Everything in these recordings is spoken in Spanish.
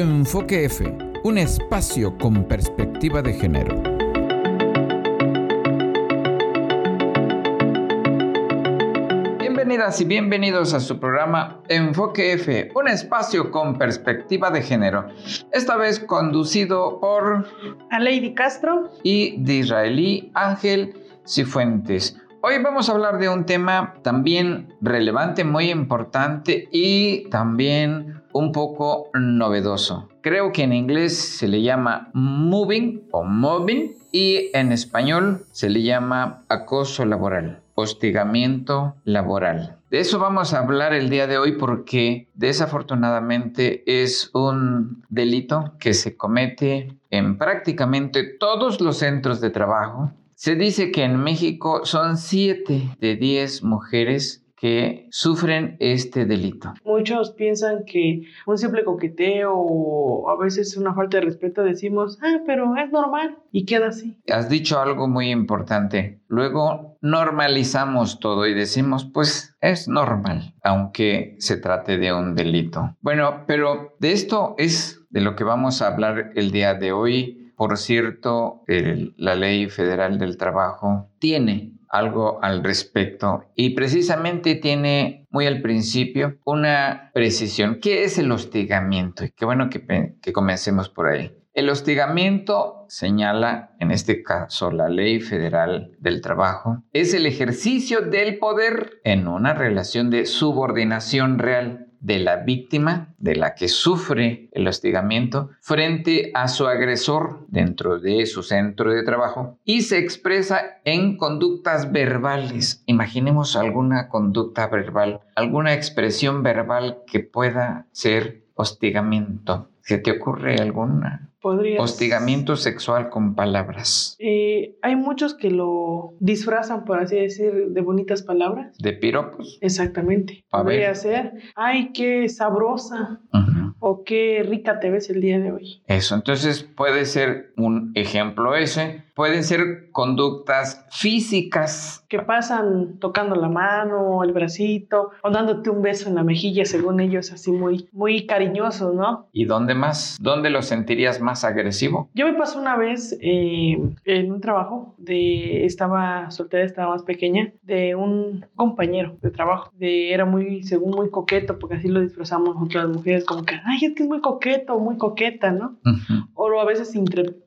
Enfoque F, un espacio con perspectiva de género. Bienvenidas y bienvenidos a su programa Enfoque F, un espacio con perspectiva de género. Esta vez conducido por a Lady Castro y de israelí Ángel Cifuentes. Hoy vamos a hablar de un tema también relevante, muy importante y también un poco novedoso. Creo que en inglés se le llama moving o mobbing y en español se le llama acoso laboral, hostigamiento laboral. De eso vamos a hablar el día de hoy porque desafortunadamente es un delito que se comete en prácticamente todos los centros de trabajo se dice que en México son 7 de 10 mujeres que sufren este delito. Muchos piensan que un simple coqueteo o a veces una falta de respeto decimos, ah, pero es normal y queda así. Has dicho algo muy importante. Luego normalizamos todo y decimos, pues es normal, aunque se trate de un delito. Bueno, pero de esto es de lo que vamos a hablar el día de hoy por cierto, la ley federal del trabajo tiene algo al respecto y precisamente tiene muy al principio una precisión. ¿Qué es el hostigamiento? Y qué bueno que, que comencemos por ahí. El hostigamiento, señala en este caso la ley federal del trabajo, es el ejercicio del poder en una relación de subordinación real de la víctima, de la que sufre el hostigamiento, frente a su agresor dentro de su centro de trabajo y se expresa en conductas verbales. Imaginemos alguna conducta verbal, alguna expresión verbal que pueda ser hostigamiento. ¿Se te ocurre alguna? Hostigamiento sexual con palabras. Eh, hay muchos que lo disfrazan, por así decir, de bonitas palabras. De piropos. Exactamente. Podría ser, ay, qué sabrosa. O qué rica te ves el día de hoy. Eso, entonces puede ser un ejemplo ese. Pueden ser conductas físicas. Que pasan tocando la mano, el bracito, o dándote un beso en la mejilla, según ellos, así muy, muy cariñoso, ¿no? ¿Y dónde más? ¿Dónde lo sentirías más? agresivo? Yo me pasó una vez eh, en un trabajo de, estaba soltera, estaba más pequeña, de un compañero de trabajo, de, era muy, según muy coqueto, porque así lo disfrazamos otras mujeres, como que, ay, es que es muy coqueto, muy coqueta, ¿no? O a veces,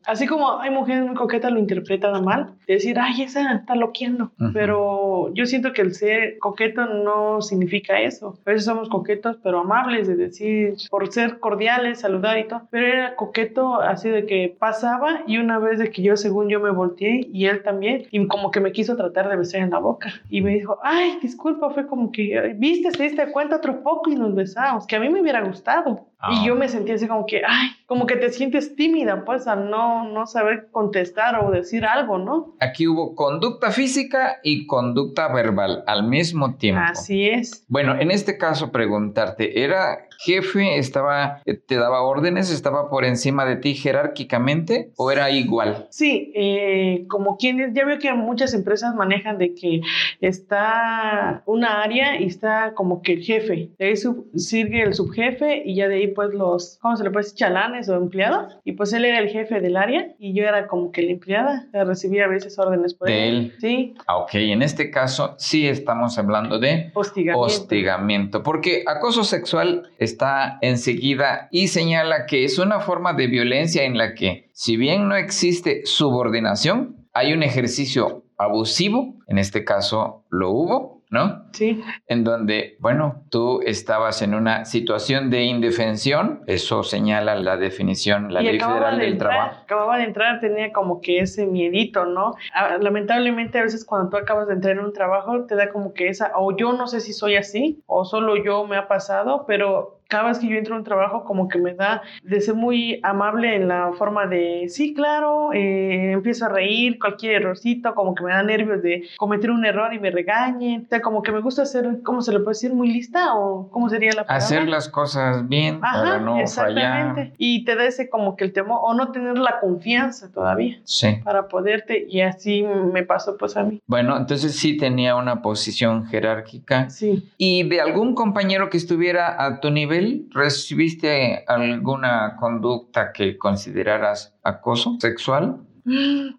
así como hay mujeres muy coquetas, lo interpretan mal, de decir, ay, esa está loqueando, pero yo siento que el ser coqueto no significa eso. A veces somos coquetos, pero amables, de decir, por ser cordiales, saludar y todo, pero era coqueto así de que pasaba y una vez de que yo según yo me volteé y él también y como que me quiso tratar de besar en la boca. Y me dijo, ay, disculpa, fue como que, viste, se diste cuenta otro poco y nos besamos, que a mí me hubiera gustado. Y ah. yo me sentí así como que, ay, como que te sientes tímida, pues, al no, no saber contestar o decir algo, ¿no? Aquí hubo conducta física y conducta verbal al mismo tiempo. Así es. Bueno, en este caso preguntarte, ¿era jefe, estaba, te daba órdenes, estaba por encima de ti jerárquicamente o era igual? Sí, eh, como quienes, ya veo que muchas empresas manejan de que está una área y está como que el jefe, de ahí sigue el subjefe y ya de ahí pues los, ¿cómo se le puede decir? Chalanes o empleados. Y pues él era el jefe del área y yo era como que la empleada. Recibía a veces órdenes por de él. Sí. Ah, ok, en este caso sí estamos hablando de hostigamiento. hostigamiento. Porque acoso sexual está enseguida y señala que es una forma de violencia en la que, si bien no existe subordinación, hay un ejercicio abusivo, en este caso lo hubo, ¿no? Sí. En donde, bueno, tú estabas en una situación de indefensión, eso señala la definición, la ley federal del trabajo. Acababa de entrar, tenía como que ese miedito, ¿no? Lamentablemente a veces cuando tú acabas de entrar en un trabajo te da como que esa, o yo no sé si soy así, o solo yo me ha pasado, pero cada vez que yo entro a un trabajo como que me da de ser muy amable en la forma de, sí, claro, eh, empiezo a reír, cualquier errorcito, como que me da nervios de cometer un error y me regañen, o sea, como que me gusta ser, ¿cómo se le puede decir? Muy lista o cómo sería la palabra? Hacer las cosas bien para no exactamente. Y te da ese como que el temor o no tener la confianza todavía. Sí. Para poderte y así me pasó pues a mí. Bueno, entonces sí tenía una posición jerárquica. Sí. Y de algún compañero que estuviera a tu nivel ¿Recibiste alguna conducta que consideraras acoso sexual?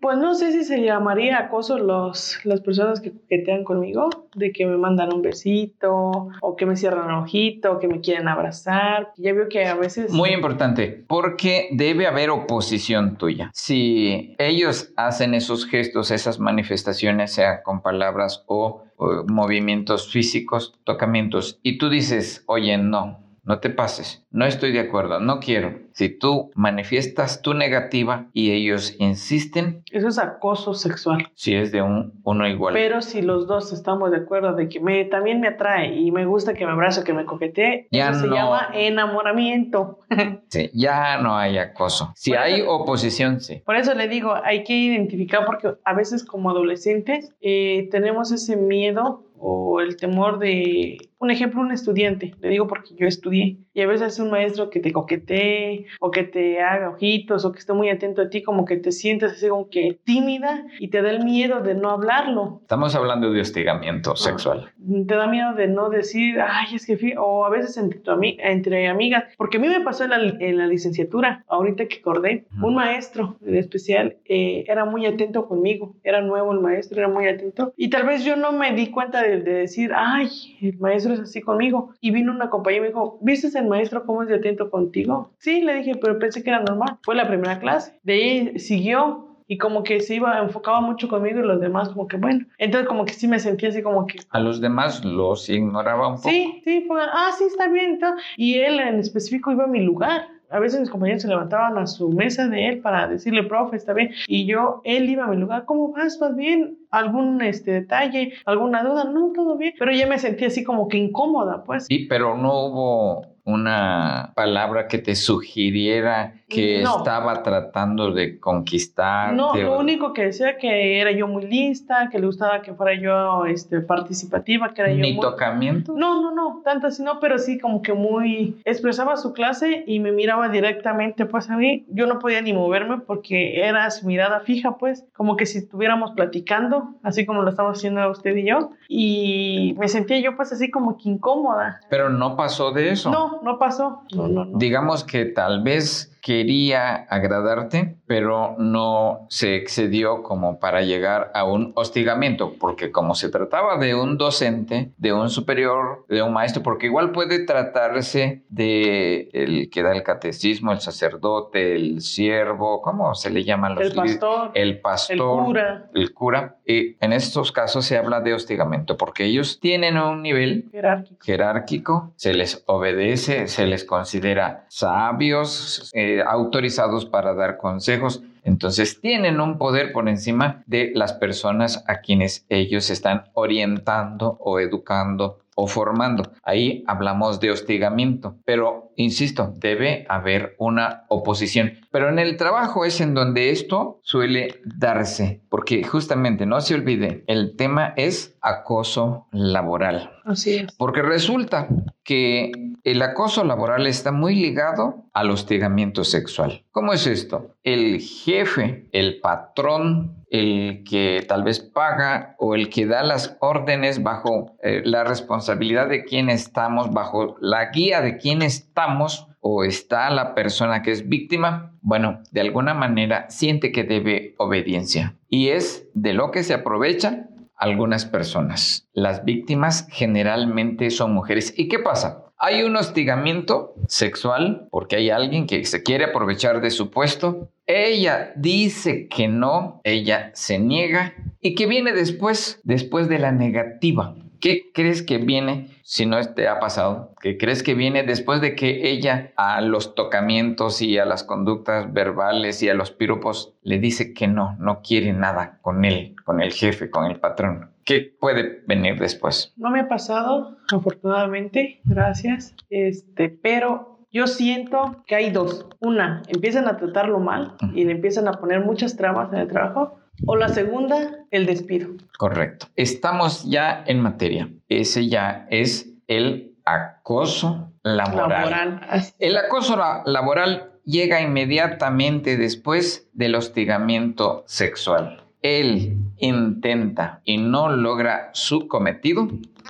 Pues no sé si se llamaría acoso los, las personas que coquetean conmigo, de que me mandan un besito, o que me cierran el ojito, o que me quieren abrazar. Ya veo que a veces... Muy importante, porque debe haber oposición tuya. Si ellos hacen esos gestos, esas manifestaciones, sea con palabras o, o movimientos físicos, tocamientos, y tú dices, oye, no, no te pases, no estoy de acuerdo, no quiero. Si tú manifiestas tu negativa y ellos insisten. Eso es acoso sexual. Si es de un, uno igual. Pero si los dos estamos de acuerdo de que me, también me atrae y me gusta que me abrace, que me coquetee, ya eso se llama enamoramiento. sí, ya no hay acoso. Si hay oposición, sí. Por eso le digo, hay que identificar porque a veces como adolescentes eh, tenemos ese miedo o el temor de, un ejemplo, un estudiante, le digo porque yo estudié, y a veces es un maestro que te coquetee o que te haga ojitos o que esté muy atento a ti, como que te sientes así como que tímida y te da el miedo de no hablarlo. Estamos hablando de hostigamiento ah, sexual. Te da miedo de no decir, ay, es que, o a veces entre, entre amigas, porque a mí me pasó en la, en la licenciatura, ahorita que acordé, un maestro en especial eh, era muy atento conmigo, era nuevo el maestro, era muy atento, y tal vez yo no me di cuenta de, de decir, ay, el maestro es así conmigo, y vino una compañía y me dijo, ¿viste el maestro cómo es de atento contigo? Sí, le dije, pero pensé que era normal. Fue la primera clase. De ahí siguió y como que se iba, enfocaba mucho conmigo y los demás como que bueno. Entonces como que sí me sentía así como que... A los demás los ignoraba un poco. Sí, sí, fue, ah, sí, está bien. Y él en específico iba a mi lugar. A veces mis compañeros se levantaban a su mesa de él para decirle, profe, está bien. Y yo, él iba a mi lugar, ¿cómo vas? ¿Vas bien? ¿Algún este, detalle? ¿Alguna duda? No, todo bien. Pero ya me sentí así como que incómoda, pues. Sí, pero no hubo una palabra que te sugiriera que estaba tratando de conquistar. No, lo único que decía que era yo muy lista, que le gustaba que fuera yo este, participativa, que era yo ¿Ni tocamiento? No, no, no, tanto así no, pero sí como que muy... expresaba su clase y me miraba directamente pues a mí. Yo no podía ni moverme porque era su mirada fija pues, como que si estuviéramos platicando, así como lo estamos haciendo usted y yo. Y me sentía yo pues así como que incómoda. Pero no pasó de eso. No, no pasó. No, no, no. Digamos que tal vez quería agradarte, pero no se excedió como para llegar a un hostigamiento, porque como se trataba de un docente, de un superior, de un maestro, porque igual puede tratarse de el que da el catecismo, el sacerdote, el siervo, ¿cómo se le llama? Los el pastor. El pastor. El cura. El cura. Y en estos casos se habla de hostigamiento, porque ellos tienen un nivel jerárquico, jerárquico se les obedece, se les considera sabios, eh, autorizados para dar consejos. Entonces tienen un poder por encima de las personas a quienes ellos están orientando o educando o formando. Ahí hablamos de hostigamiento, pero insisto, debe haber una oposición. Pero en el trabajo es en donde esto suele darse, porque justamente no se olvide, el tema es acoso laboral. Así es. Porque resulta que el acoso laboral está muy ligado al hostigamiento sexual. ¿Cómo es esto? El jefe, el patrón, el que tal vez paga o el que da las órdenes bajo eh, la responsabilidad de quién estamos, bajo la guía de quién estamos o está la persona que es víctima, bueno, de alguna manera siente que debe obediencia. Y es de lo que se aprovechan algunas personas. Las víctimas generalmente son mujeres. ¿Y qué pasa? Hay un hostigamiento sexual porque hay alguien que se quiere aprovechar de su puesto. Ella dice que no, ella se niega. ¿Y qué viene después? Después de la negativa. ¿Qué crees que viene si no te ha pasado? ¿Qué crees que viene después de que ella a los tocamientos y a las conductas verbales y a los piropos le dice que no, no quiere nada con él, con el jefe, con el patrón? ¿Qué puede venir después? No me ha pasado, afortunadamente, gracias. Este, pero yo siento que hay dos. Una, empiezan a tratarlo mal y le empiezan a poner muchas trabas en el trabajo. O la segunda, el despido. Correcto. Estamos ya en materia. Ese ya es el acoso laboral. El acoso laboral llega inmediatamente después del hostigamiento sexual. él intenta y no logra su cometido,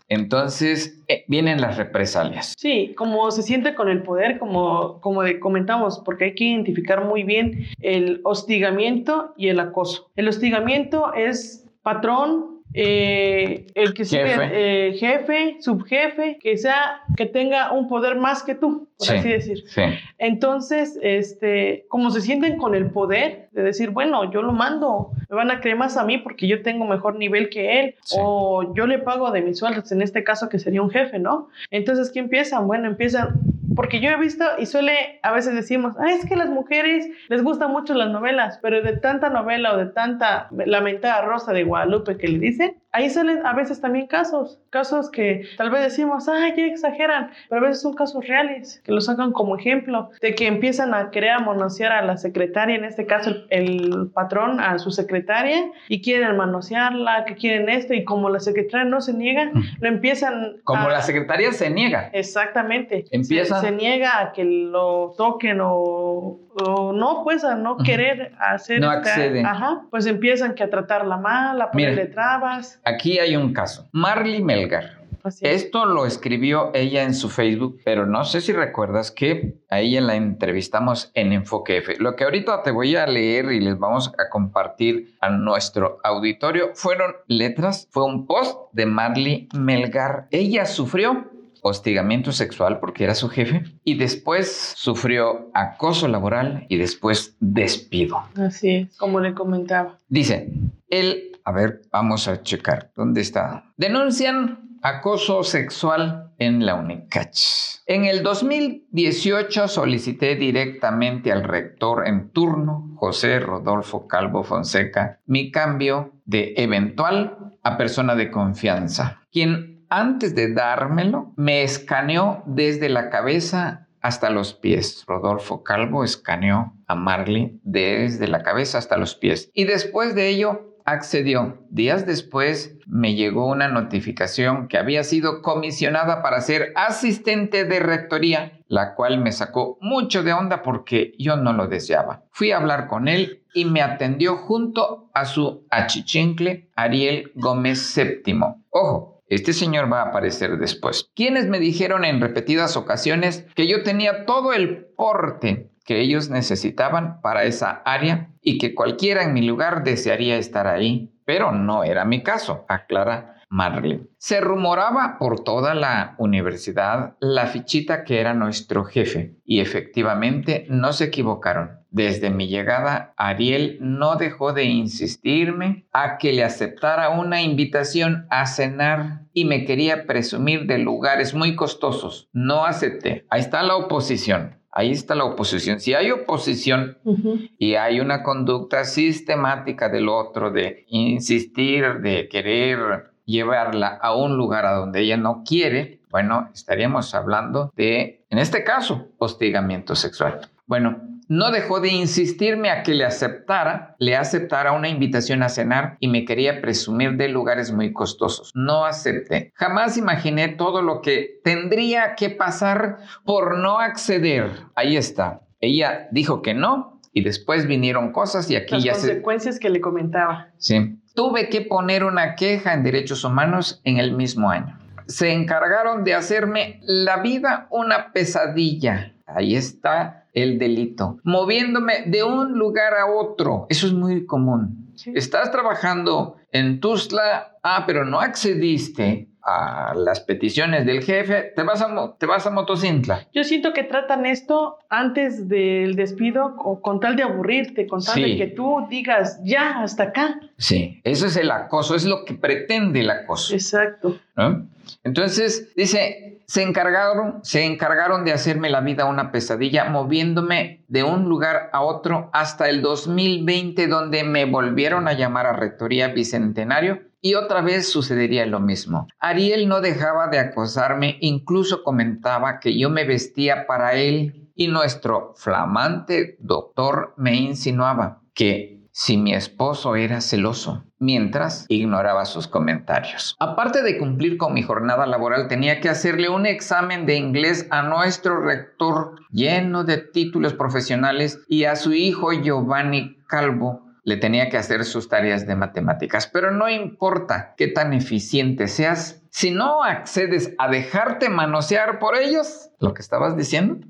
entonces eh, vienen las represalias. Sí, como se siente con el poder, como, como comentamos, porque hay que identificar muy bien el hostigamiento y el acoso. El hostigamiento es patrón, eh, el que jefe. Eh, jefe, subjefe, que sea, que tenga un poder más que tú, por así decir. Entonces, este, como se sienten con el poder de decir, bueno, yo lo mando, me van a creer más a mí porque yo tengo mejor nivel que él, o yo le pago de mis sueldos, en este caso que sería un jefe, ¿no? Entonces, ¿qué empiezan? Bueno, empiezan porque yo he visto y suele, a veces decimos, ah, es que las mujeres les gustan mucho las novelas, pero de tanta novela o de tanta lamentada Rosa de Guadalupe que le dicen, ahí salen a veces también casos, casos que tal vez decimos, ay, ya exageran, pero a veces son casos reales, que los sacan como ejemplo, de que empiezan a querer manosear a la secretaria, en este caso el, patrón, a su secretaria, y quieren manosearla, que quieren esto, y como la secretaria no se niega, lo empiezan... Como la secretaria se niega. Exactamente. Empieza... Se, niega a que lo toquen o, no, pues a no querer hacer... No accede. Ajá, pues empiezan que a tratarla mal, a ponerle trabas. Aquí hay un caso. Marley Melgar. Esto lo escribió ella en su Facebook, pero no sé si recuerdas que a ella la entrevistamos en Enfoque F. Lo que ahorita te voy a leer y les vamos a compartir a nuestro auditorio fueron letras, fue un post de Marley Melgar. Ella sufrió hostigamiento sexual porque era su jefe y después sufrió acoso laboral y después despido. Así es, como le comentaba. Dice, él a ver, vamos a checar. ¿Dónde está? Denuncian acoso sexual en la UNICACH. En el 2018 solicité directamente al rector en turno, José Rodolfo Calvo Fonseca, mi cambio de eventual a persona de confianza, quien antes de dármelo me escaneó desde la cabeza hasta los pies. Rodolfo Calvo escaneó a Marley desde la cabeza hasta los pies. Y después de ello accedió. Días después me llegó una notificación que había sido comisionada para ser asistente de rectoría, la cual me sacó mucho de onda porque yo no lo deseaba. Fui a hablar con él y me atendió junto a su achichincle Ariel Gómez VII. Ojo, este señor va a aparecer después. Quienes me dijeron en repetidas ocasiones que yo tenía todo el porte que ellos necesitaban para esa área y que cualquiera en mi lugar desearía estar ahí, pero no era mi caso, aclara Marley. Se rumoraba por toda la universidad la fichita que era nuestro jefe y efectivamente no se equivocaron. Desde mi llegada, Ariel no dejó de insistirme a que le aceptara una invitación a cenar y me quería presumir de lugares muy costosos. No acepté. Ahí está la oposición. Ahí está la oposición. Si hay oposición y hay una conducta sistemática del otro de insistir, de querer llevarla a un lugar a donde ella no quiere, bueno, estaríamos hablando de, en este caso, hostigamiento sexual. Bueno, no dejó de insistirme a que le aceptara, le aceptara una invitación a cenar y me quería presumir de lugares muy costosos. No acepté. Jamás imaginé todo lo que tendría que pasar por no acceder. Ahí está. Ella dijo que no y después vinieron cosas y aquí Las ya consecuencias que le comentaba. Sí. Tuve que poner una queja en derechos humanos en el mismo año. Se encargaron de hacerme la vida una pesadilla. Ahí está el delito, moviéndome de un lugar a otro. Eso es muy común. Estás trabajando en Tuzla, ah, pero no accediste a las peticiones del jefe, te vas a, te vas a Motocintla. Yo siento que tratan esto antes del despido o con tal de aburrirte, con tal de que tú digas, ya, hasta acá. Sí, eso es el acoso, es lo que pretende el acoso. Exacto. Entonces, dice, se encargaron, se encargaron de hacerme la vida una pesadilla, moviéndome de un lugar a otro hasta el 2020, donde me volvieron a llamar a Rectoría Bicentenario y otra vez sucedería lo mismo. Ariel no dejaba de acosarme, incluso comentaba que yo me vestía para él y nuestro flamante doctor me insinuaba que si mi esposo era celoso, mientras ignoraba sus comentarios. Aparte de cumplir con mi jornada laboral, tenía que hacerle un examen de inglés a nuestro rector lleno de títulos profesionales y a su hijo Giovanni Calvo le tenía que hacer sus tareas de matemáticas. Pero no importa qué tan eficiente seas, si no accedes a dejarte manosear por ellos, lo que estabas diciendo,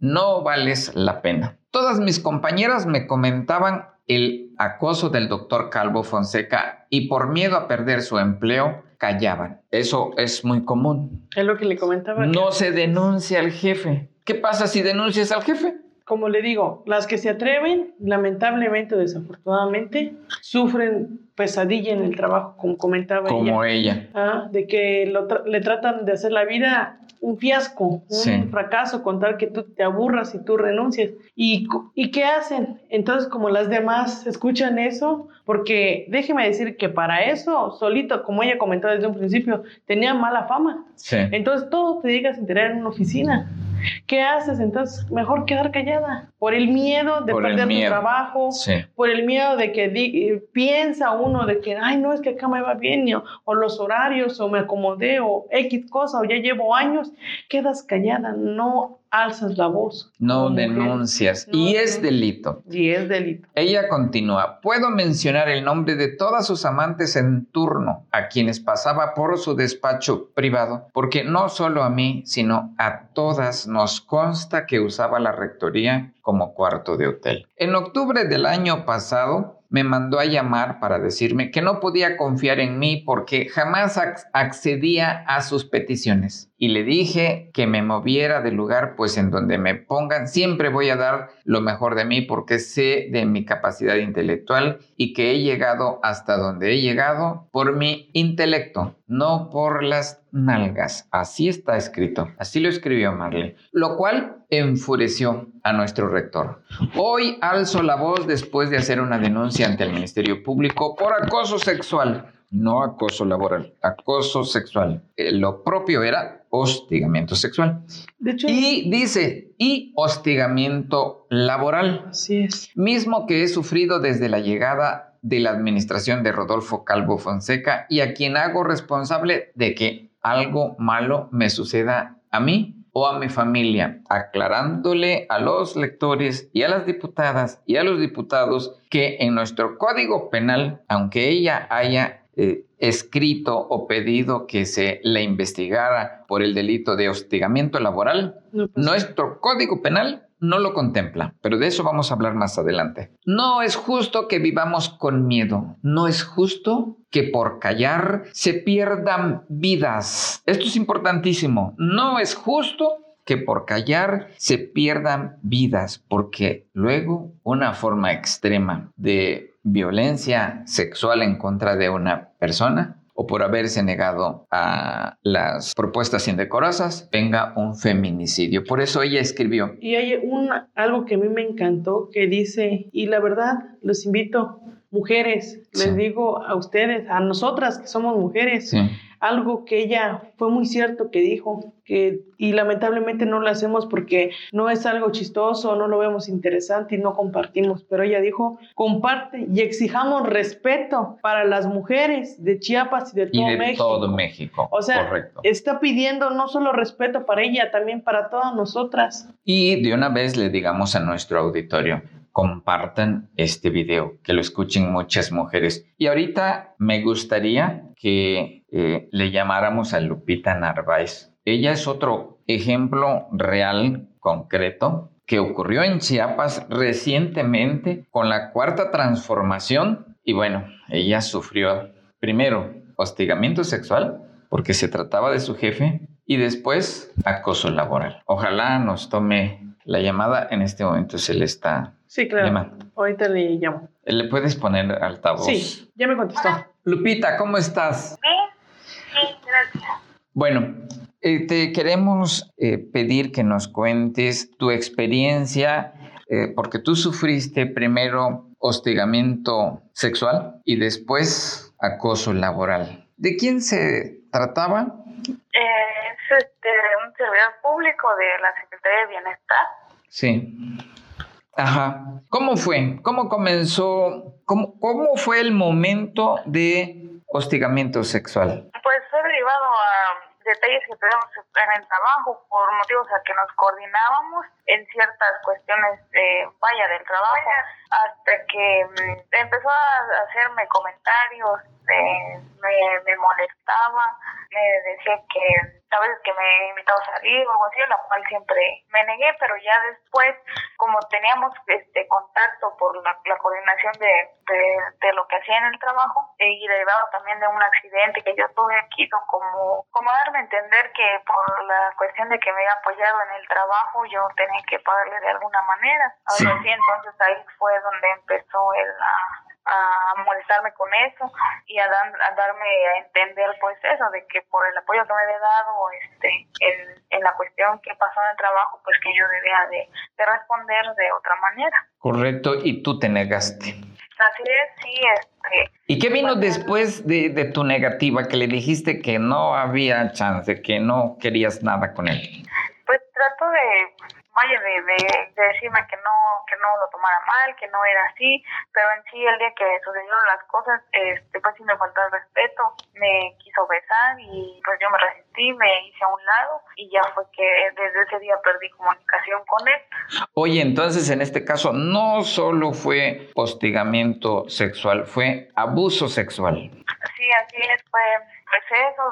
no vales la pena. Todas mis compañeras me comentaban el acoso del doctor Calvo Fonseca y por miedo a perder su empleo, callaban. Eso es muy común. Es lo que le comentaba. No se denuncia al jefe. ¿Qué pasa si denuncias al jefe? Como le digo, las que se atreven, lamentablemente o desafortunadamente, sufren pesadilla en el trabajo, como comentaba como ella. Ah, de que le tratan de hacer la vida un fiasco, un fracaso, con tal que tú te aburras y tú renuncies. ¿Y, ¿Y qué hacen? Entonces, como las demás escuchan eso, porque déjeme decir que para eso, solito, como ella comentó desde un principio, tenía mala fama. Entonces, todo te digas a enterar en una oficina. ¿Qué haces? Entonces, mejor quedar callada. Por el miedo de perder tu trabajo, por el miedo de que eh, piensa uno de que, ay, no, es que acá me va bien, o, los horarios, o me acomodé, o X cosa, o ya llevo años. Quedas callada, no alzas la voz. No denuncias. y es delito. Y es delito. Ella continúa. Puedo mencionar el nombre de todas sus amantes en turno, a quienes pasaba por su despacho privado, porque no solo a mí, sino a todas nos consta que usaba la rectoría como cuarto de hotel. En octubre del año pasado, me mandó a llamar para decirme que no podía confiar en mí porque jamás accedía a sus peticiones. Y le dije que me moviera del lugar, pues en donde me pongan siempre voy a dar lo mejor de mí porque sé de mi capacidad intelectual y que he llegado hasta donde he llegado por mi intelecto, no por las nalgas. Así está escrito. Así lo escribió Marley. Lo cual enfureció a nuestro rector. Hoy alzo la voz después de hacer una denuncia ante el Ministerio Público por acoso sexual. No acoso laboral, acoso sexual. Eh, lo propio era hostigamiento sexual. y dice, y hostigamiento laboral. Así es. Mismo que he sufrido desde la llegada de la administración de Rodolfo Calvo Fonseca y a quien hago responsable de que algo malo me suceda a mí o a mi familia, aclarándole a los lectores y a las diputadas y a los diputados que en nuestro código penal, aunque ella haya eh, escrito o pedido que se le investigara por el delito de hostigamiento laboral, nuestro código penal no lo contempla, pero de eso vamos a hablar más adelante. No es justo que vivamos con miedo, no es justo que por callar se pierdan vidas. Esto es importantísimo, no es justo que por callar se pierdan vidas, porque luego una forma extrema de violencia sexual en contra de una persona o por haberse negado a las propuestas indecorosas, venga un feminicidio. Por eso ella escribió. Y hay un, algo que a mí me encantó que dice, y la verdad, los invito, mujeres, les digo a ustedes, a nosotras que somos mujeres, algo que ella fue muy cierto que dijo, que, y lamentablemente no lo hacemos porque no es algo chistoso, no lo vemos interesante y no compartimos, pero ella dijo, comparte y exijamos respeto para las mujeres de Chiapas y de todo, México. todo México. O sea, está pidiendo no solo respeto para ella, también para todas nosotras. Y de una vez le digamos a nuestro auditorio, compartan este video, que lo escuchen muchas mujeres. Y ahorita me gustaría que eh, le llamáramos a Lupita Narváez. Ella es otro ejemplo real, concreto, que ocurrió en Chiapas recientemente con la cuarta transformación. Y bueno, ella sufrió primero hostigamiento sexual porque se trataba de su jefe y después acoso laboral. Ojalá nos tome la llamada. En este momento se le está Sí, claro. Ahorita le llamo. ¿Le puedes poner altavoz? Sí, ya me contestó. Lupita, ¿cómo estás? Sí, gracias. Bueno, eh, te queremos eh, pedir que nos cuentes tu experiencia, eh, porque tú sufriste primero hostigamiento sexual y después acoso laboral. ¿De quién se trataba? Servidor público de la Secretaría de Bienestar. Sí. Ajá. ¿Cómo fue? ¿Cómo comenzó? ¿Cómo, cómo fue el momento de hostigamiento sexual? Pues fue derivado a detalles que tuvimos en el trabajo por motivos a que nos coordinábamos en ciertas cuestiones, vaya, del trabajo. Hasta que mm, empezó a hacerme comentarios, me, me molestaba, me decía que sabes que me invitado a salir o algo así, a la cual siempre me negué, pero ya después, como teníamos este contacto por la, coordinación de, de, lo que hacía en el trabajo y derivado también de un accidente que yo tuve, quiso como, como darme a entender que por la cuestión de que me había apoyado en el trabajo, yo tenía que pagarle de alguna manera. Así, entonces ahí fue donde empezó el, a molestarme con eso y a, darme a entender pues eso de que por el apoyo que me había dado este en, en la cuestión que pasó en el trabajo pues que yo debía de, de responder de otra manera. Correcto y tú te negaste. Así es sí este. Y qué vino pues, después de, de tu negativa que le dijiste que no había chance que no querías nada con él pues trato de vaya de, de, decirme que no que no lo tomara mal que no era así pero en sí el día que sucedieron las cosas este pues sí me faltó el respeto me quiso besar y pues yo me resistí me hice a un lado y ya fue que desde ese día perdí comunicación con él. Oye entonces en este caso no solo fue hostigamiento sexual fue abuso sexual. Sí así es fue pues eso,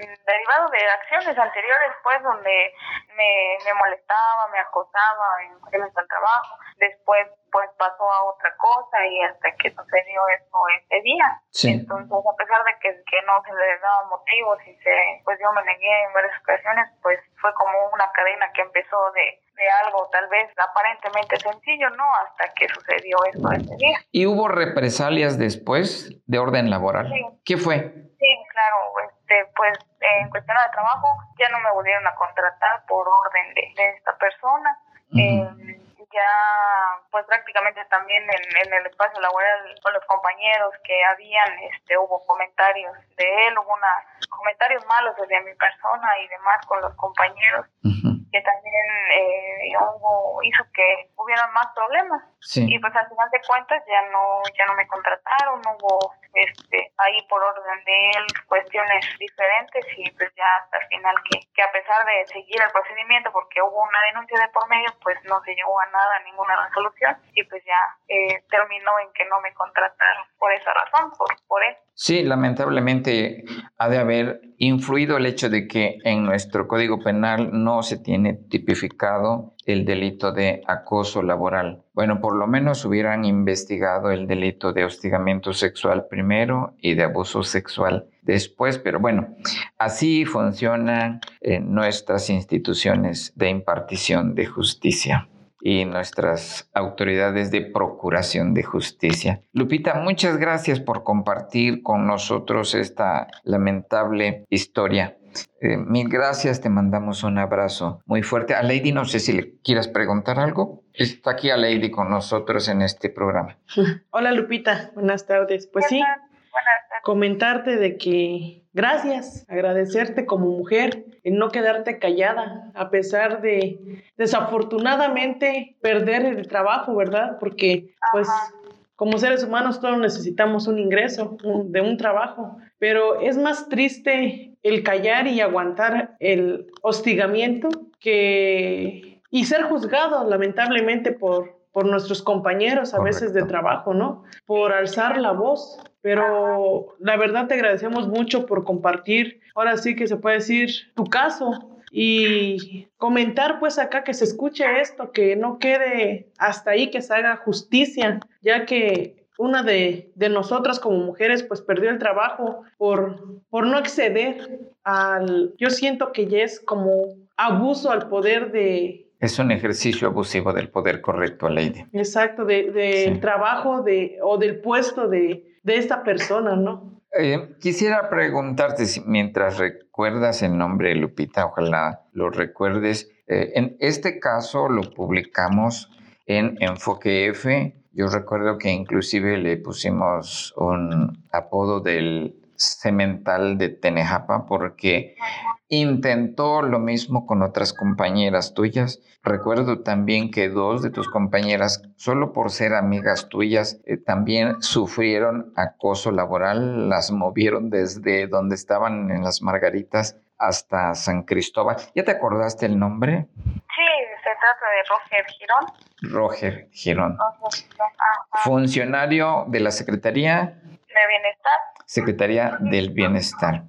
derivado de acciones anteriores, pues, donde me, me molestaba, me acosaba en cuestiones del trabajo. Después, pues, pasó a otra cosa y hasta que sucedió eso ese día. Entonces, a pesar de que, que no se le daban motivos y se, pues, yo me negué en varias ocasiones, pues, fue como una cadena que empezó de, de algo tal vez aparentemente sencillo, ¿no? Hasta que sucedió eso ese día. ¿Y hubo represalias después de orden laboral? ¿Qué fue? Sí, claro, este, pues en cuestión de trabajo ya no me volvieron a contratar por orden de, esta persona. Em, ya, pues prácticamente también en, el espacio laboral con los compañeros que habían, este, hubo comentarios de él, hubo una, comentarios malos desde mi persona y demás con los compañeros que también eh, hubo, hizo que hubieran más problemas. Y pues al final de cuentas ya no, ya no me contrataron, hubo este, ahí por orden de él cuestiones diferentes y pues ya hasta el final que, que a pesar de seguir el procedimiento porque hubo una denuncia de por medio, pues no se llegó a nada, ninguna resolución y pues ya eh, terminó en que no me contrataron por esa razón, por, por él. Sí, lamentablemente ha de haber influido el hecho de que en nuestro Código Penal no se tiene tipificado el delito de acoso laboral. Bueno, por lo menos hubieran investigado el delito de hostigamiento sexual primero y de abuso sexual después, pero bueno, así funcionan eh, nuestras instituciones de impartición de justicia y nuestras autoridades de procuración de justicia. Lupita, muchas gracias por compartir con nosotros esta lamentable historia. Eh, mil gracias, te mandamos un abrazo muy fuerte. A Lady, no sé si le quieras preguntar algo. Está aquí a Lady con nosotros en este programa. Hola Lupita, buenas tardes. Pues sí, comentarte de que gracias, agradecerte como mujer en no quedarte callada a pesar de desafortunadamente perder el trabajo, ¿verdad? Porque pues como seres humanos todos necesitamos un ingreso de un trabajo, pero es más triste el callar y aguantar el hostigamiento que y ser juzgado lamentablemente por por nuestros compañeros a veces de trabajo, ¿no? Por alzar la voz. Pero la verdad te agradecemos mucho por compartir, ahora sí que se puede decir, tu caso y comentar pues acá que se escuche esto, que no quede hasta ahí, que se haga justicia, ya que una de, de nosotras como mujeres pues perdió el trabajo por, por no acceder al, yo siento que ya es como abuso al poder de, es un ejercicio abusivo del poder correcto, Lady. Exacto, del de, trabajo de, o del puesto de, de esta persona, ¿no? Eh, quisiera preguntarte si mientras recuerdas el nombre de Lupita, ojalá lo recuerdes. Eh, en este caso lo publicamos en Enfoque F. Yo recuerdo que inclusive le pusimos un apodo del cemental de Tenejapa porque intentó lo mismo con otras compañeras tuyas. Recuerdo también que dos de tus compañeras, solo por ser amigas tuyas, eh, también sufrieron acoso laboral, las movieron desde donde estaban en las Margaritas hasta San Cristóbal. ¿Ya te acordaste el nombre? De Roger Girón. Roger Girón. Roger Girón, ajá. Funcionario de la Secretaría, De bienestar. Secretaría del Bienestar.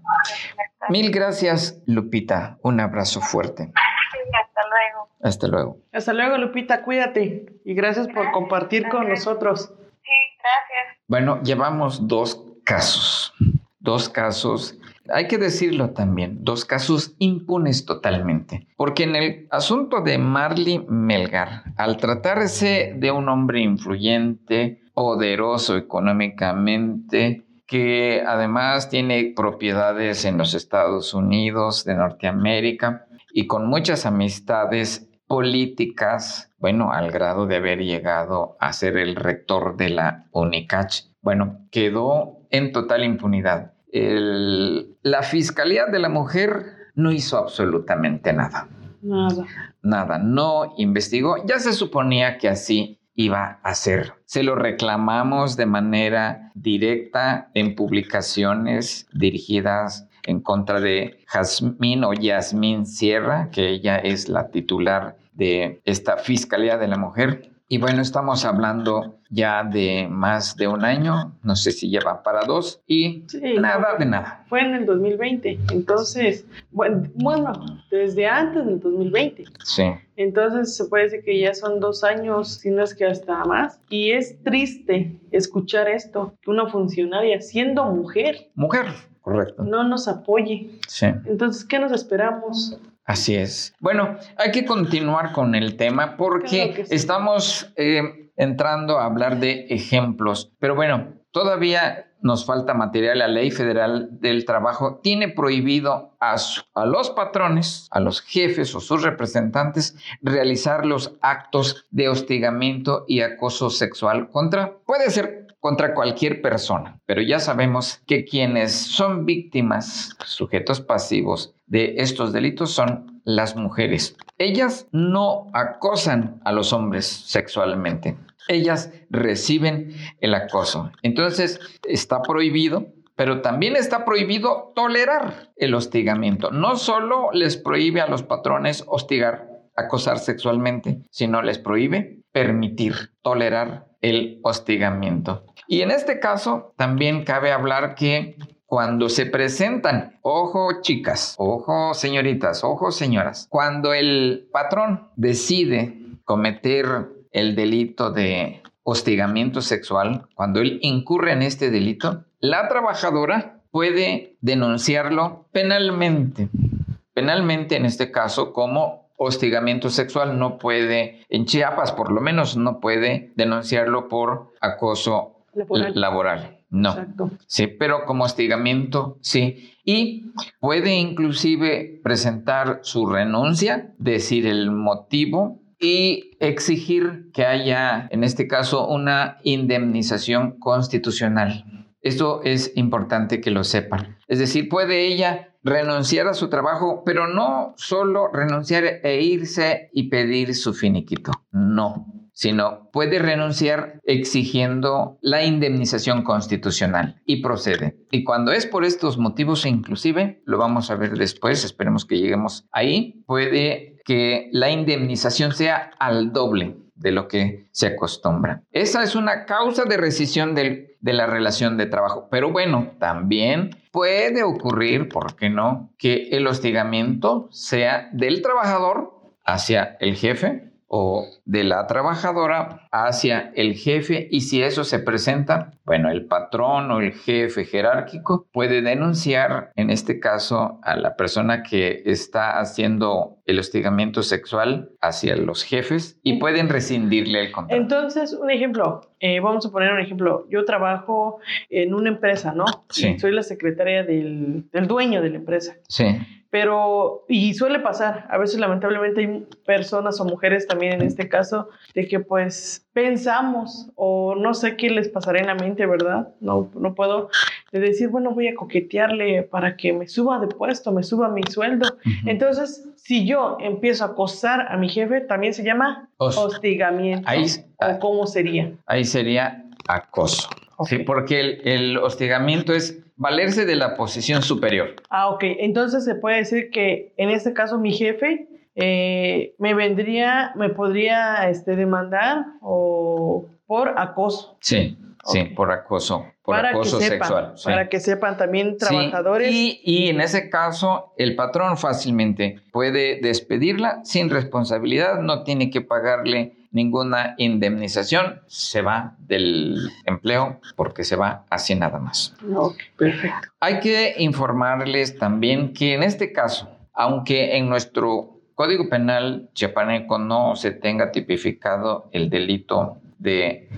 Mil gracias, Lupita. Un abrazo fuerte. Sí, hasta luego. Hasta luego. Hasta luego, Lupita, cuídate. Y gracias por compartir con nosotros. Sí, gracias. Bueno, llevamos dos casos. Dos casos, hay que decirlo también, dos casos impunes totalmente. Porque en el asunto de Marley Melgar, al tratarse de un hombre influyente, poderoso económicamente, que además tiene propiedades en los Estados Unidos de Norteamérica y con muchas amistades políticas, bueno, al grado de haber llegado a ser el rector de la UNICACH. Bueno, quedó en total impunidad. El- la Fiscalía de la Mujer no hizo absolutamente nada. Nada. Nada, no investigó. Ya se suponía que así iba a ser. Se lo reclamamos de manera directa en publicaciones dirigidas en contra de Jazmín o Yasmín Sierra, que ella es la titular de esta Fiscalía de la Mujer. Y bueno, estamos hablando ya de más de un año, no sé si lleva para dos, y Sí. nada de nada. Fue en el 2020. Entonces, bueno, bueno, desde antes del 2020. Sí, Entonces se puede decir que ya son dos años, si no es que hasta más. Y es triste escuchar esto, que una funcionaria siendo mujer mujer, correcto. no nos apoye. Sí. Entonces, ¿qué nos esperamos? Así es. Bueno, hay que continuar con el tema porque sí. estamos eh, entrando a hablar de ejemplos. Pero bueno, todavía nos falta material. La Ley Federal del Trabajo tiene prohibido a, su- a los patrones, a los jefes o sus representantes realizar los actos de hostigamiento y acoso sexual contra, puede ser contra cualquier persona, pero ya sabemos que quienes son víctimas, sujetos pasivos de estos delitos son las mujeres. Ellas no acosan a los hombres sexualmente. Ellas reciben el acoso. Entonces, está prohibido, pero también está prohibido tolerar el hostigamiento. No solo les prohíbe a los patrones hostigar, acosar sexualmente, sino les prohíbe permitir, tolerar el hostigamiento. Y en este caso, también cabe hablar que cuando se presentan, ojo chicas, ojo señoritas, ojo señoras, cuando el patrón decide cometer el delito de hostigamiento sexual, cuando él incurre en este delito, la trabajadora puede denunciarlo penalmente. Penalmente, en este caso, como hostigamiento sexual, no puede, en Chiapas por lo menos, no puede denunciarlo por acoso Laboral. laboral. No. Exacto. Sí, pero como hostigamiento, sí. Y puede inclusive presentar su renuncia, decir el motivo y exigir que haya, en este caso, una indemnización constitucional. Esto es importante que lo sepan. Es decir, puede ella renunciar a su trabajo, pero no solo renunciar e irse y pedir su finiquito. No, sino puede renunciar exigiendo la indemnización constitucional y procede. Y cuando es por estos motivos, inclusive, lo vamos a ver después, esperemos que lleguemos ahí, puede que la indemnización sea al doble de lo que se acostumbra. Esa es una causa de rescisión de la relación de trabajo. Pero bueno, también puede ocurrir, ¿por qué no?, que el hostigamiento sea del trabajador hacia el jefe o de la trabajadora hacia el jefe y si eso se presenta, bueno, el patrón o el jefe jerárquico puede denunciar en este caso a la persona que está haciendo el hostigamiento sexual hacia los jefes y pueden rescindirle el contrato. Entonces, un ejemplo, eh, vamos a poner un ejemplo. Yo trabajo en una empresa, ¿no? Sí. Soy la secretaria del, del dueño de la empresa. Sí, Pero, y suele pasar, a veces lamentablemente hay personas o mujeres también en este caso, de que pues pensamos o no sé qué les pasará en la mente, ¿verdad? No, no puedo de decir, bueno, voy a coquetearle para que me suba de puesto, me suba mi sueldo. Entonces, si yo empiezo a acosar a mi jefe, también se llama Hos- hostigamiento. Ahí- ¿O cómo sería? ahí sería acoso. Sí, porque el, el hostigamiento es valerse de la posición superior. Ah, ok. Entonces se puede decir que en este caso mi jefe eh, me vendría, me podría este, demandar o por acoso. Sí, sí, por acoso, por acoso sexual. Para que sepan también trabajadores. y, y, en ese caso, el patrón fácilmente puede despedirla sin responsabilidad, no tiene que pagarle ninguna indemnización, se va del empleo porque se va así nada más. Ok, perfecto. Hay que informarles también que en este caso, aunque en nuestro Código Penal chiapaneco no se tenga tipificado el delito de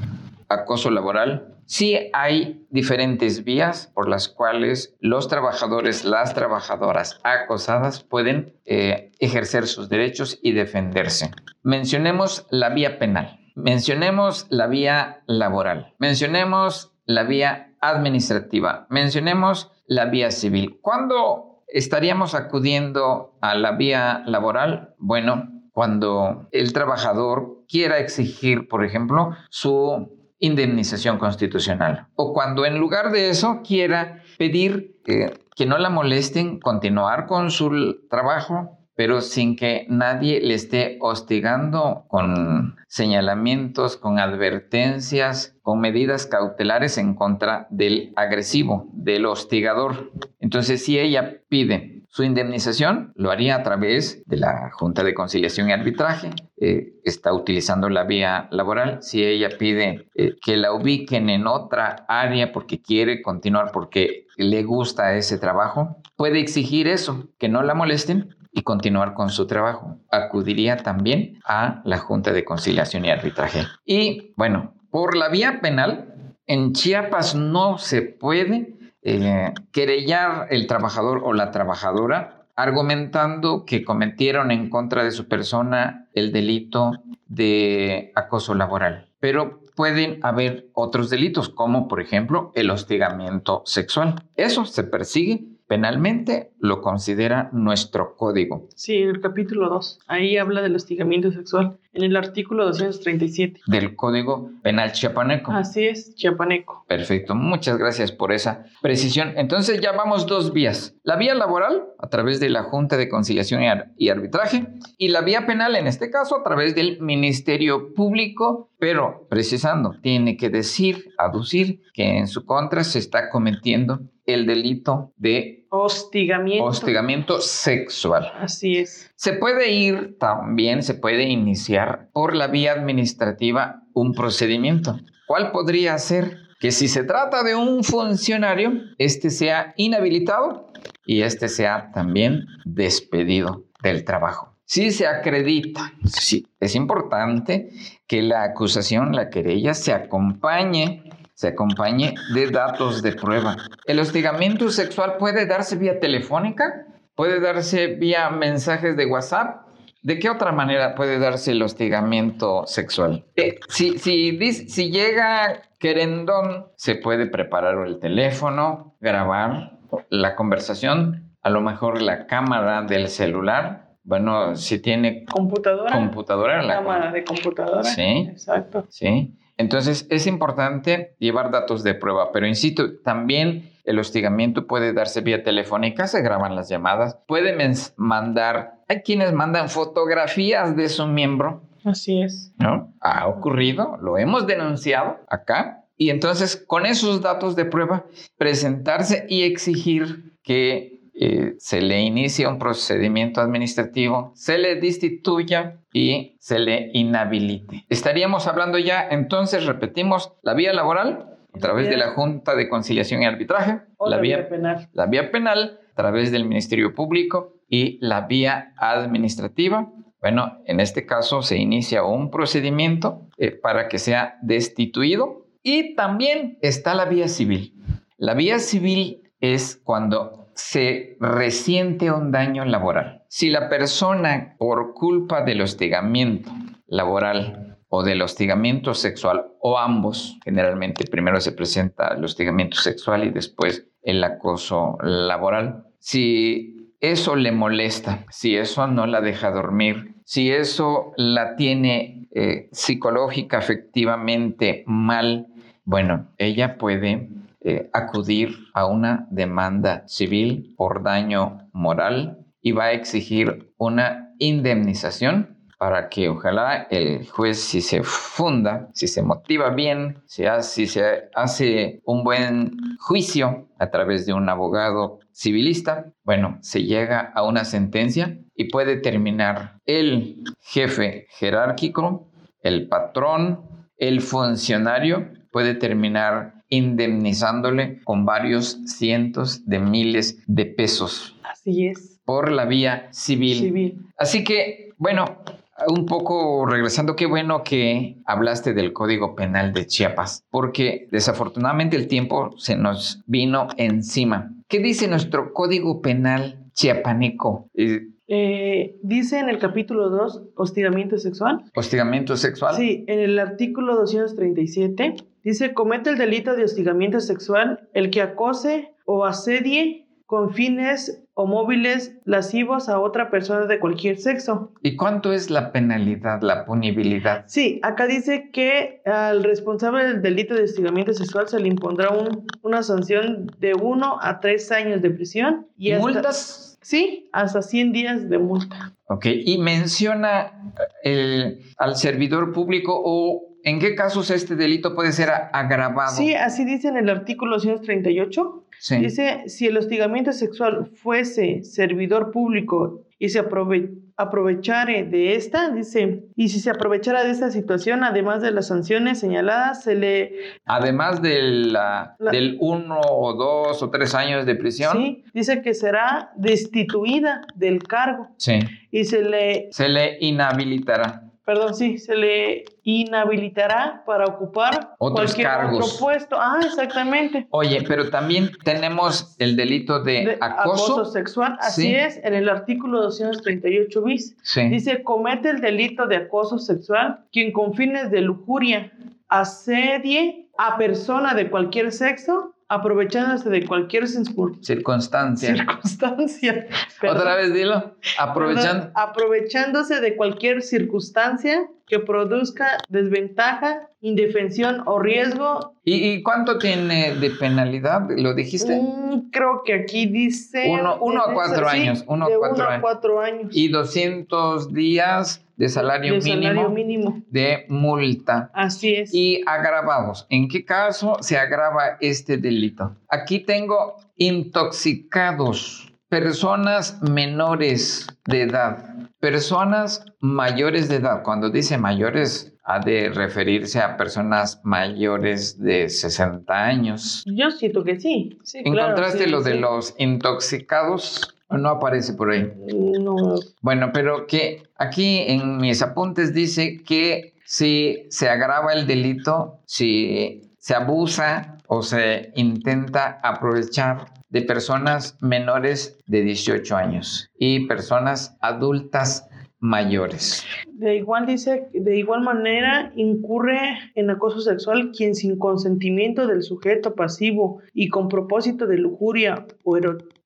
acoso laboral, sí hay diferentes vías por las cuales los trabajadores, las trabajadoras acosadas pueden eh, ejercer sus derechos y defenderse. Mencionemos la vía penal, mencionemos la vía laboral, mencionemos la vía administrativa, mencionemos la vía civil. ¿Cuándo estaríamos acudiendo a la vía laboral? Bueno, cuando el trabajador quiera exigir, por ejemplo, su indemnización constitucional o cuando en lugar de eso quiera pedir que no la molesten, continuar con su trabajo, pero sin que nadie le esté hostigando con señalamientos, con advertencias, con medidas cautelares en contra del agresivo, del hostigador. Entonces, si ella pide su indemnización, lo haría a través de la Junta de Conciliación y Arbitraje. Eh, está utilizando la vía laboral. Si ella pide eh, que la ubiquen en otra área porque quiere continuar, porque le gusta ese trabajo, puede exigir eso, que no la molesten y continuar con su trabajo. Acudiría también a la Junta de Conciliación y Arbitraje. Y bueno, por la vía penal, en Chiapas no se puede eh, querellar el trabajador o la trabajadora argumentando que cometieron en contra de su persona el delito de acoso laboral. Pero pueden haber otros delitos, como por ejemplo el hostigamiento sexual. Eso se persigue penalmente lo considera nuestro código. Sí, en el capítulo 2. Ahí habla del hostigamiento sexual. En el artículo 237. Del Código Penal Chiapaneco. Así es, Chiapaneco. Perfecto. Muchas gracias por esa precisión. Entonces ya vamos dos vías. La vía laboral, a través de la Junta de Conciliación y Arbitraje, y la vía penal, en este caso, a través del Ministerio Público, pero precisando, tiene que decir, aducir que en su contra se está cometiendo el delito de hostigamiento. hostigamiento sexual. Así es. Se puede ir también, se puede iniciar por la vía administrativa un procedimiento. ¿Cuál podría ser? Que si se trata de un funcionario, este sea inhabilitado y este sea también despedido del trabajo. Si se acredita, sí, es importante que la acusación, la querella, se acompañe se acompañe de datos de prueba. El hostigamiento sexual puede darse vía telefónica, puede darse vía mensajes de WhatsApp. ¿De qué otra manera puede darse el hostigamiento sexual? Eh, si, si, si llega querendón, se puede preparar el teléfono, grabar la conversación, a lo mejor la cámara del celular. Bueno, si tiene computadora, computadora la cámara de computadora. Sí, exacto. Sí, entonces es importante llevar datos de prueba, pero insisto, también el hostigamiento puede darse vía telefónica, se graban las llamadas, pueden mandar, hay quienes mandan fotografías de su miembro. Así es. ¿No? Ha ocurrido, lo hemos denunciado acá. Y entonces con esos datos de prueba, presentarse y exigir que eh, se le inicia un procedimiento administrativo, se le destituya y se le inhabilite. Estaríamos hablando ya, entonces, repetimos, la vía laboral a través de la Junta de Conciliación y Arbitraje, la, vía, penal. La vía penal a través del Ministerio Público y la vía administrativa. Bueno, en este caso se inicia un procedimiento eh, para que sea destituido y también está la vía civil. La vía civil es cuando se resiente un daño laboral. Si la persona, por culpa del hostigamiento laboral o del hostigamiento sexual, o ambos, generalmente primero se presenta el hostigamiento sexual y después el acoso laboral, si eso le molesta, si eso no la deja dormir, si eso la tiene eh, psicológica, efectivamente mal, bueno, ella puede eh, acudir a una demanda civil por daño moral y va a exigir una indemnización para que ojalá el juez si se funda, si se motiva bien, si si se hace un buen juicio a través de un abogado civilista, bueno, se llega a una sentencia y puede terminar el jefe jerárquico, el patrón, el funcionario, puede terminar indemnizándole con varios cientos de miles de pesos. Así es. Por la vía civil. Civil. Así que, bueno, un poco regresando, qué bueno que hablaste del Código Penal de Chiapas, porque desafortunadamente el tiempo se nos vino encima. ¿Qué dice nuestro Código Penal chiapaneco? Eh, Eh, dice en el capítulo 2, hostigamiento sexual. ¿Hostigamiento sexual? Sí, en el artículo 237 dice, comete el delito de hostigamiento sexual el que acose o asedie con fines o móviles lascivos a otra persona de cualquier sexo. ¿Y cuánto es la penalidad, la punibilidad? Sí, acá dice que al responsable del delito de hostigamiento sexual se le impondrá un- una sanción de 1 a 3 años de prisión y hasta, ¿Multas? Sí, hasta 100 días de multa. Ok, y menciona el, al servidor público o en qué casos este delito puede ser agravado. Sí, así dice en el artículo 238. Sí. Dice, si el hostigamiento sexual fuese servidor público y se aprove- aprovechare de esta, dice, y si se aprovechara de esta situación, además de las sanciones señaladas, se le, Además de la- La- del uno o dos o tres años de prisión. sí, dice que será destituida del cargo Sí. y se le, Se le inhabilitará. Perdón, sí, se le inhabilitará para ocupar Otros cualquier cargos. otro puesto. Ah, exactamente. Oye, pero también tenemos el delito de, De acoso. sexual, así Sí. es, en el artículo 238 bis. Sí. Dice, comete el delito de acoso sexual quien con fines de lujuria asedie a persona de cualquier sexo, aprovechándose de cualquier circun- Circunstancia. circunstancia. Perdón, Otra vez dilo. Aprovechando. perdón, aprovechándose de cualquier circunstancia que produzca desventaja, indefensión o riesgo. ¿Y, y cuánto tiene de penalidad? ¿Lo dijiste? Mm, creo que aquí dice... Uno- uno a cuatro sí, años, uno de cuatro uno a años. cuatro años. Y 200 días de salario, de mínimo, salario mínimo. de multa. Así es. Y agravados. ¿En qué caso se agrava este delito? Aquí tengo intoxicados, personas menores de edad, personas mayores de edad. Cuando dice mayores, ha de referirse a personas mayores de 60 años. Yo siento que sí. sí claro, ¿Encontraste sí, lo de los intoxicados? ¿O no aparece por ahí? No, Bueno, pero que aquí en mis apuntes dice que si se agrava el delito, si se abusa o se intenta aprovechar de personas menores de 18 años y personas adultas mayores. de igual dice, de igual manera incurre en acoso sexual quien sin consentimiento del sujeto pasivo y con propósito de lujuria o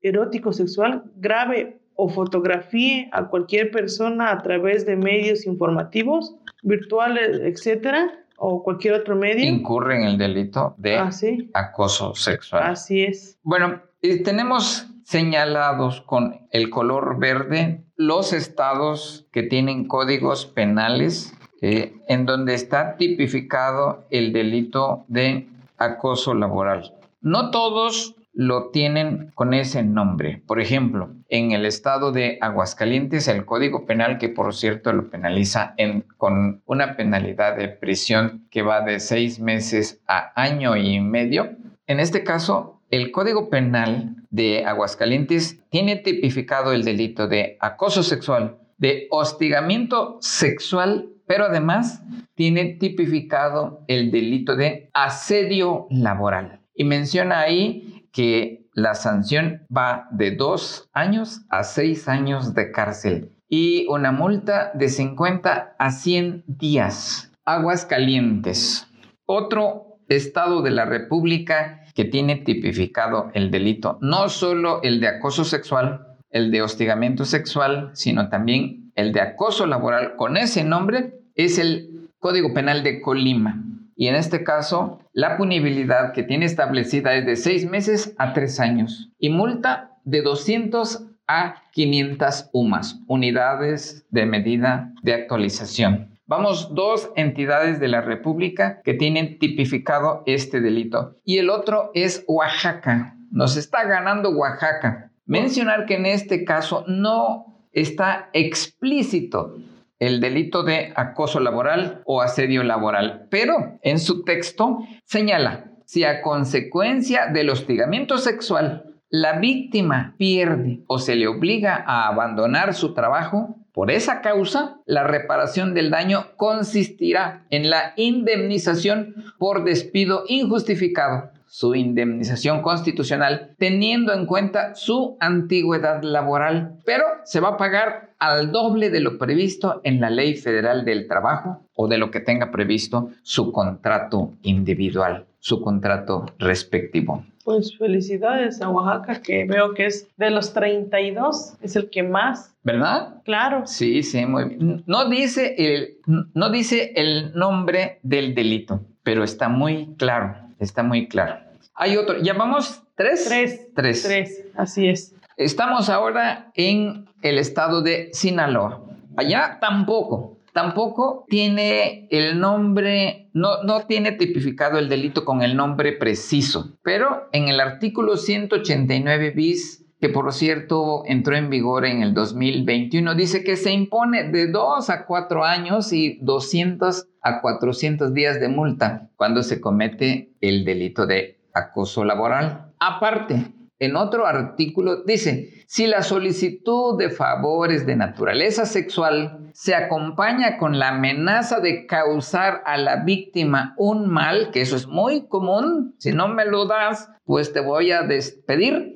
erótico sexual grave o fotografíe a cualquier persona a través de medios informativos, virtuales, etcétera, o cualquier otro medio. Incurre en el delito de Así, acoso sexual. así es. Bueno, tenemos señalados con el color verde los estados que tienen códigos penales eh, en donde está tipificado el delito de acoso laboral. No todos lo tienen con ese nombre. Por ejemplo, en el estado de Aguascalientes, el Código Penal, que por cierto lo penaliza en- con una penalidad de prisión que va de seis meses a año y medio, en este caso, el Código Penal de Aguascalientes tiene tipificado el delito de acoso sexual, de hostigamiento sexual, pero además tiene tipificado el delito de asedio laboral. Y menciona ahí que la sanción va de dos años a seis años de cárcel y una multa de 50 a 100 días. Aguascalientes. Otro estado de la República que tiene tipificado el delito, no solo el de acoso sexual, el de hostigamiento sexual, sino también el de acoso laboral con ese nombre, es el Código Penal de Colima. Y en este caso, la punibilidad que tiene establecida es de seis meses a tres años y multa de 200 a 500 UMAS, unidades de medida de actualización. Vamos, dos entidades de la República que tienen tipificado este delito. Y el otro es Oaxaca. Nos está ganando Oaxaca. Mencionar que en este caso no está explícito el delito de acoso laboral o asedio laboral, pero en su texto señala, si a consecuencia del hostigamiento sexual la víctima pierde o se le obliga a abandonar su trabajo, por esa causa, la reparación del daño consistirá en la indemnización por despido injustificado, su indemnización constitucional, teniendo en cuenta su antigüedad laboral, pero se va a pagar al doble de lo previsto en la Ley Federal del Trabajo o de lo que tenga previsto su contrato individual, su contrato respectivo. Pues felicidades a Oaxaca, que veo que es de los 32, es el que más. ¿Verdad? Claro. Sí, sí, muy bien. No dice el, no dice el nombre del delito, pero está muy claro, está muy claro. Hay otro, ¿llamamos tres? Tres. Tres. Tres, así es. Estamos ahora en el estado de Sinaloa. Allá tampoco, tampoco tiene el nombre, no, no tiene tipificado el delito con el nombre preciso, pero en el artículo 189 bis que por cierto entró en vigor en el 2021, dice que se impone de 2 a 4 años y 200 a 400 días de multa cuando se comete el delito de acoso laboral. Aparte, en otro artículo dice, si la solicitud de favores de naturaleza sexual se acompaña con la amenaza de causar a la víctima un mal, que eso es muy común, si no me lo das, pues te voy a despedir.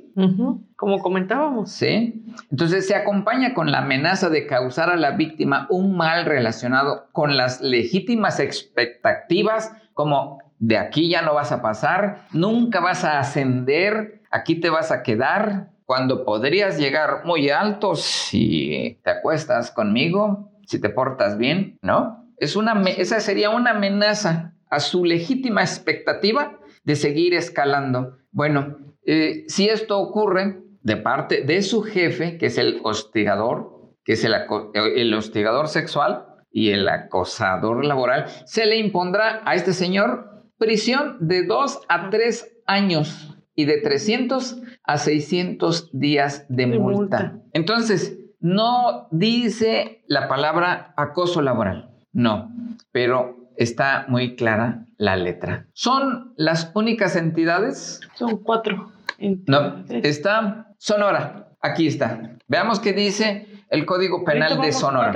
Como comentábamos. Sí. Entonces se acompaña con la amenaza de causar a la víctima un mal relacionado con las legítimas expectativas como de aquí ya no vas a pasar, nunca vas a ascender, aquí te vas a quedar cuando podrías llegar muy alto si te acuestas conmigo, si te portas bien, ¿no? Es una, esa sería una amenaza a su legítima expectativa de seguir escalando. Bueno, eh, si esto ocurre de parte de su jefe, que es el hostigador, que es el, el hostigador sexual y el acosador laboral, se le impondrá a este señor prisión de dos a tres años y de 300 a 600 días de, multa. Entonces, no dice la palabra acoso laboral, no, pero está muy clara la letra. ¿Son las únicas entidades? Son cuatro. No, está Sonora, aquí está. Veamos qué dice el Código Penal de Sonora.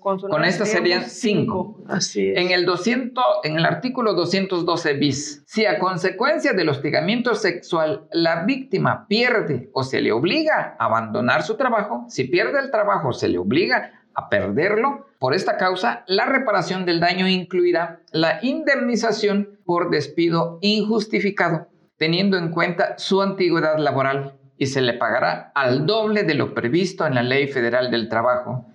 Con, estas serían cinco. Así es. En el 200, en el artículo 212 bis, si a consecuencia del hostigamiento sexual la víctima pierde o se le obliga a abandonar su trabajo, si pierde el trabajo, se le obliga a perderlo. Por esta causa, la reparación del daño incluirá la indemnización por despido injustificado, teniendo en cuenta su antigüedad laboral y se le pagará al doble de lo previsto en la Ley Federal del Trabajo,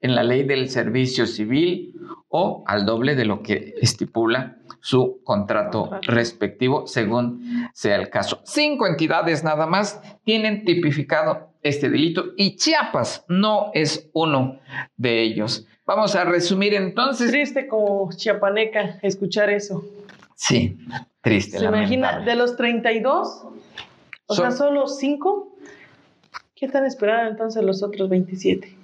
en la Ley del Servicio Civil o al doble de lo que estipula su contrato respectivo según sea el caso. Cinco entidades nada más tienen tipificado este delito y Chiapas no es uno de ellos. Vamos a resumir entonces. Triste como chiapaneca escuchar eso. Sí, triste. ¿Se imagina de los 32? O sea, solo cinco. ¿Qué están esperando entonces los otros 27?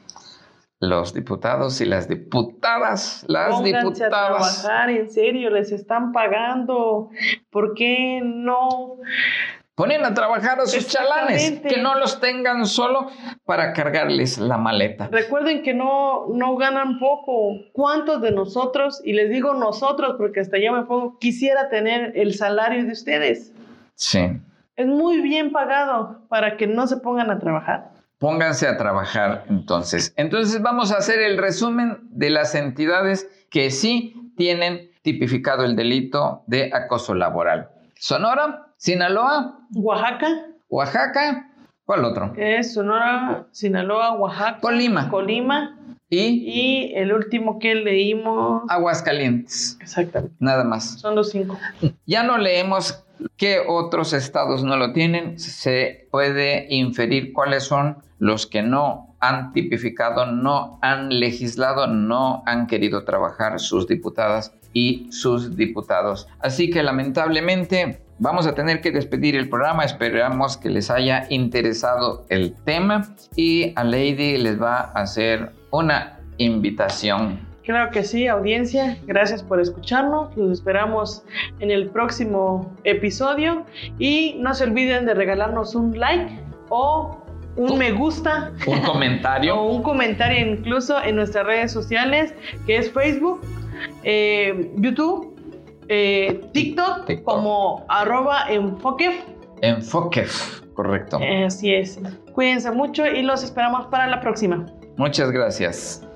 Los diputados y las diputadas, las Pónganse diputadas. a trabajar, en serio, les están pagando. ¿Por qué no? Ponen a trabajar a sus chalanes, que no los tengan solo para cargarles la maleta. Recuerden que no, no ganan poco. ¿Cuántos de nosotros, y les digo nosotros porque hasta ya me pongo, quisiera tener el salario de ustedes? Sí. Es muy bien pagado para que no se pongan a trabajar. Pónganse a trabajar entonces. Entonces vamos a hacer el resumen de las entidades que sí tienen tipificado el delito de acoso laboral. Sonora, Sinaloa, Oaxaca. Oaxaca, ¿cuál otro? Es Sonora, Sinaloa, Oaxaca. Colima. Colima. Y Y el último que leímos. Aguascalientes. Exactamente. Nada más. Son los cinco. Ya no leemos qué otros estados no lo tienen. Se puede inferir cuáles son los que no han tipificado, no han legislado, no han querido trabajar sus diputadas y sus diputados. Así que lamentablemente vamos a tener que despedir el programa. Esperamos que les haya interesado el tema y a Lady les va a hacer una invitación Claro que sí, audiencia. Gracias por escucharnos. Los esperamos en el próximo episodio. Y no se olviden de regalarnos un like o un me gusta un o comentario. un comentario incluso en nuestras redes sociales, que es Facebook, eh, YouTube, eh, TikTok, TikTok. como arroba enfoque. Enfoque, correcto. Así es. Cuídense mucho y los esperamos para la próxima. Muchas gracias.